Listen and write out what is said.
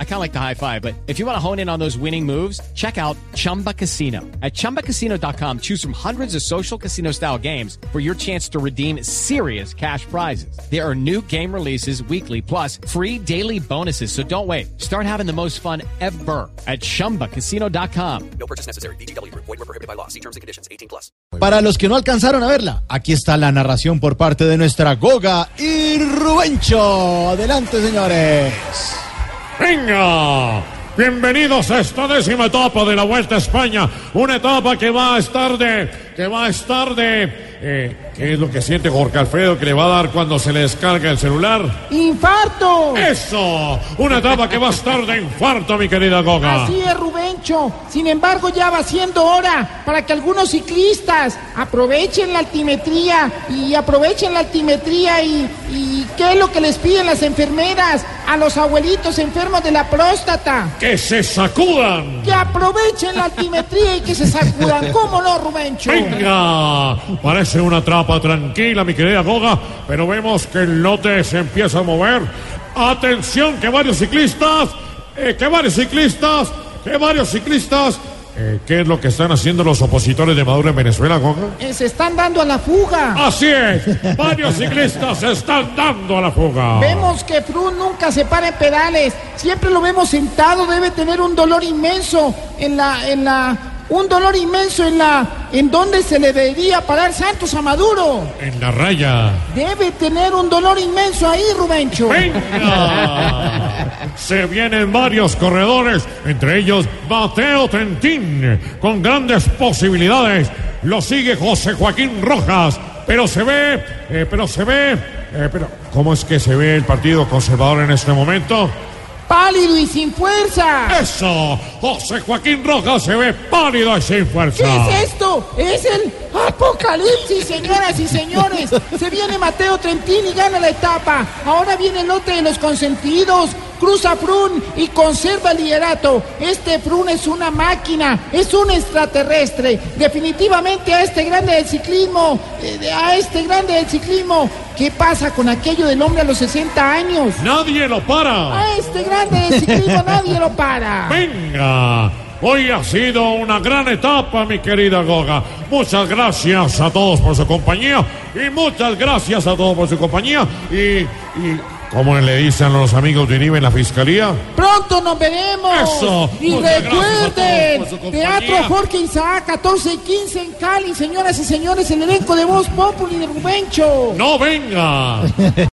I kind of like the high five, but if you want to hone in on those winning moves, check out Chumba Casino. At chumbacasino.com, choose from hundreds of social casino style games for your chance to redeem serious cash prizes. There are new game releases weekly, plus free daily bonuses. So don't wait. Start having the most fun ever at chumbacasino.com. No purchase necessary. BGW. Void were prohibited by law. See terms and conditions. 18 plus. Para los que no alcanzaron a verla, aquí está la narración por parte de nuestra Goga y Rubencho. Adelante, señores. Venga, bienvenidos a esta décima etapa de la Vuelta a España. Una etapa que va a estar de, que va a estar de, eh, ¿qué es lo que siente Jorge Alfredo que le va a dar cuando se le descarga el celular? ¡Infarto! Eso, una etapa que va a estar de infarto, mi querida Goga. Así es, Rubencho. Sin embargo, ya va siendo hora para que algunos ciclistas aprovechen la altimetría y aprovechen la altimetría y, y ¿qué es lo que les piden las enfermeras a los abuelitos enfermos de la próstata? Que se sacudan. Que aprovechen la altimetría y que se sacudan. ¿Cómo no, Rubencho? Venga, parece una trapa tranquila, mi querida Goga, pero vemos que el lote se empieza a mover. Atención, que varios ciclistas, eh, que varios ciclistas, que varios ciclistas. Eh, ¿Qué es lo que están haciendo los opositores de Maduro en Venezuela, Goga? Eh, se están dando a la fuga. Así es, varios ciclistas se están dando a la fuga. Vemos que Frun nunca se para en pedales, siempre lo vemos sentado, debe tener un dolor inmenso en la, en la, un dolor inmenso en la, en donde se le debería parar Santos a Maduro. En la raya. Debe tener un dolor inmenso ahí, Rubencho. ¡Venga! Se vienen varios corredores, entre ellos Mateo Trentín, con grandes posibilidades. Lo sigue José Joaquín Rojas, pero se ve, eh, pero se ve, eh, pero ¿cómo es que se ve el Partido Conservador en este momento? Pálido y sin fuerza. Eso, José Joaquín Rojas se ve pálido y sin fuerza. ¿Qué es esto? Es el apocalipsis, señoras y señores. Se viene Mateo Trentín y gana la etapa. Ahora viene el lote de los consentidos. Cruza Frun y conserva el liderato. Este Frun es una máquina, es un extraterrestre. Definitivamente a este grande del ciclismo, eh, a este grande del ciclismo, ¿qué pasa con aquello del hombre a los 60 años? Nadie lo para. A este grande del ciclismo nadie lo para. Venga, hoy ha sido una gran etapa, mi querida Goga. Muchas gracias a todos por su compañía y muchas gracias a todos por su compañía y, y ¿cómo le dicen los amigos de Uribe en la fiscalía? Pronto nos veremos. Eso. Y Muchas recuerden. Teatro Jorge Isaac, 14 y 15 en Cali, señoras y señores, el elenco de Voz Populi de Rubencho. No venga.